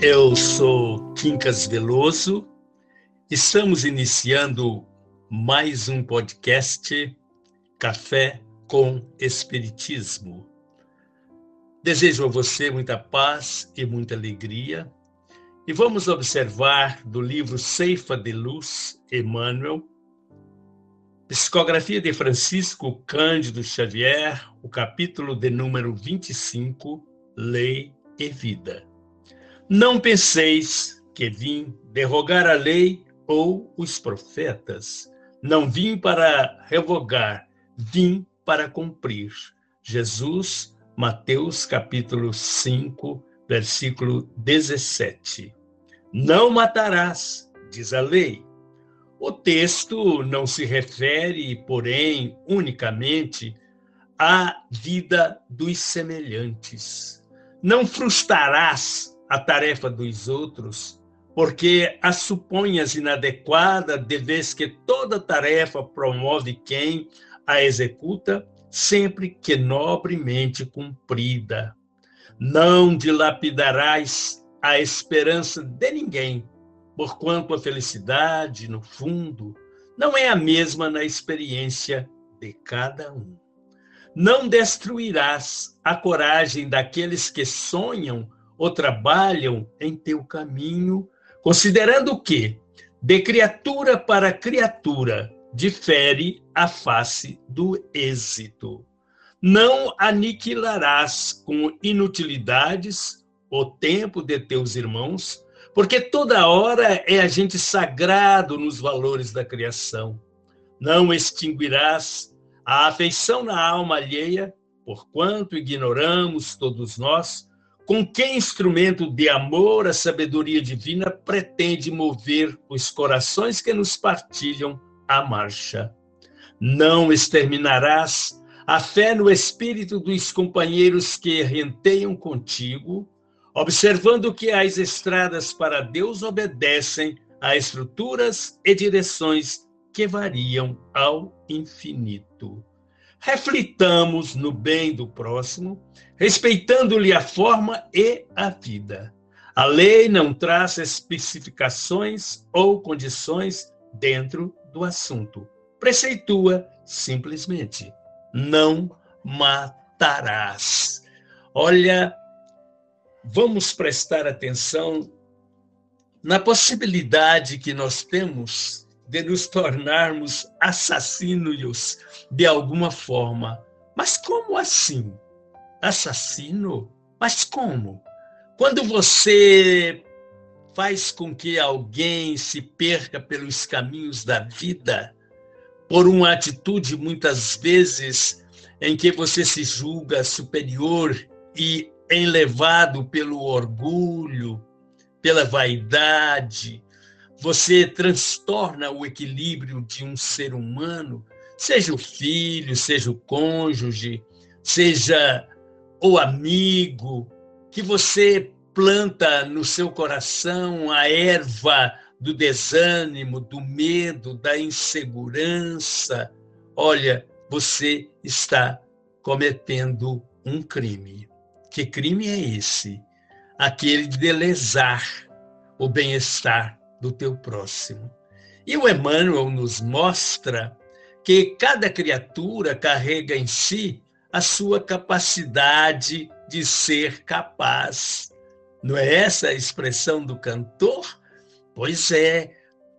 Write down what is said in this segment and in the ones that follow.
Eu sou Quincas Veloso. Estamos iniciando mais um podcast Café com Espiritismo. Desejo a você muita paz e muita alegria. E vamos observar do livro Ceifa de Luz, Emmanuel, Psicografia de Francisco Cândido Xavier, o capítulo de número 25, Lei e Vida. Não penseis que vim derrogar a lei ou os profetas. Não vim para revogar, vim para cumprir. Jesus, Mateus capítulo 5, versículo 17. Não matarás, diz a lei o texto não se refere, porém, unicamente à vida dos semelhantes. Não frustrarás a tarefa dos outros, porque a suponhas inadequada, de vez que toda tarefa promove quem a executa, sempre que nobremente cumprida. Não dilapidarás a esperança de ninguém, porquanto a felicidade, no fundo, não é a mesma na experiência de cada um. Não destruirás a coragem daqueles que sonham ou trabalham em teu caminho, considerando que, de criatura para criatura, difere a face do êxito. Não aniquilarás com inutilidades o tempo de teus irmãos, porque toda hora é agente sagrado nos valores da criação. Não extinguirás a afeição na alma alheia, porquanto ignoramos todos nós com que instrumento de amor a sabedoria divina pretende mover os corações que nos partilham a marcha. Não exterminarás a fé no espírito dos companheiros que renteiam contigo, observando que as estradas para Deus obedecem a estruturas e direções que variam ao infinito. Reflitamos no bem do próximo, respeitando-lhe a forma e a vida. A lei não traz especificações ou condições dentro do assunto. Preceitua simplesmente: não matarás. Olha vamos prestar atenção na possibilidade que nós temos de nos tornarmos assassinos de alguma forma. Mas como assim? Assassino? Mas como? Quando você faz com que alguém se perca pelos caminhos da vida, por uma atitude muitas vezes em que você se julga superior e enlevado pelo orgulho, pela vaidade, você transtorna o equilíbrio de um ser humano, seja o filho, seja o cônjuge, seja o amigo, que você planta no seu coração a erva do desânimo, do medo, da insegurança, olha, você está cometendo um crime. Que crime é esse? Aquele de lesar o bem-estar do teu próximo. E o Emmanuel nos mostra que cada criatura carrega em si a sua capacidade de ser capaz. Não é essa a expressão do cantor? Pois é,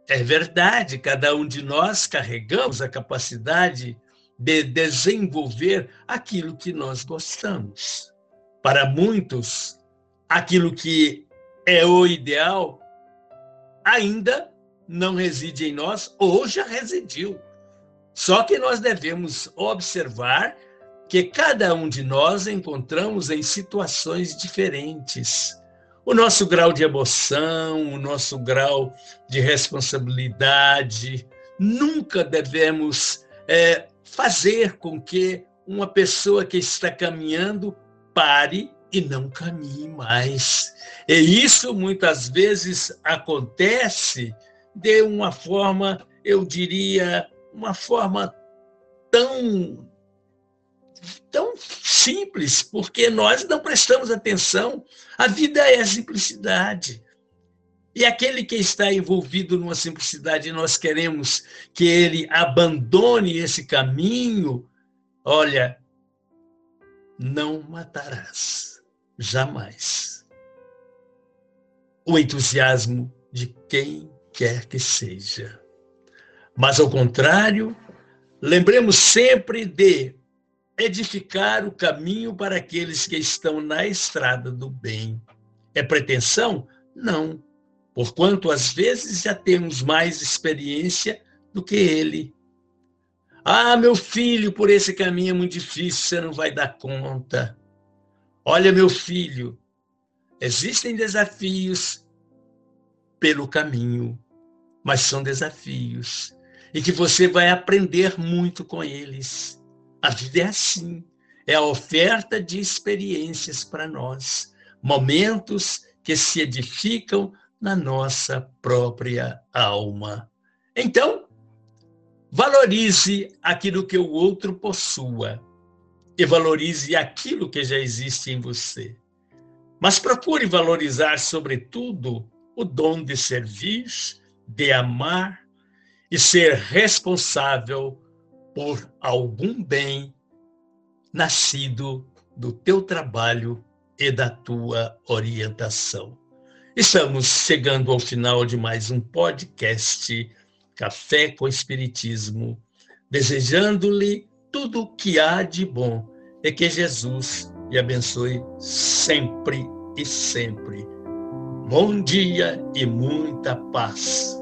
é verdade, cada um de nós carregamos a capacidade de desenvolver aquilo que nós gostamos. Para muitos, aquilo que é o ideal ainda não reside em nós ou já residiu. Só que nós devemos observar que cada um de nós encontramos em situações diferentes. O nosso grau de emoção, o nosso grau de responsabilidade, nunca devemos é, fazer com que uma pessoa que está caminhando pare e não caminhe mais. E isso muitas vezes acontece de uma forma, eu diria, uma forma tão tão simples, porque nós não prestamos atenção. A vida é a simplicidade. E aquele que está envolvido numa simplicidade, nós queremos que ele abandone esse caminho. Olha, não matarás, jamais. O entusiasmo de quem quer que seja. Mas, ao contrário, lembremos sempre de edificar o caminho para aqueles que estão na estrada do bem. É pretensão? Não porquanto às vezes já temos mais experiência do que ele. Ah, meu filho, por esse caminho é muito difícil, você não vai dar conta. Olha, meu filho, existem desafios pelo caminho, mas são desafios e que você vai aprender muito com eles. A vida é assim, é a oferta de experiências para nós, momentos que se edificam na nossa própria alma. Então, valorize aquilo que o outro possua e valorize aquilo que já existe em você. Mas procure valorizar, sobretudo, o dom de servir, de amar e ser responsável por algum bem nascido do teu trabalho e da tua orientação. Estamos chegando ao final de mais um podcast Café com Espiritismo, desejando-lhe tudo o que há de bom e que Jesus lhe abençoe sempre e sempre. Bom dia e muita paz.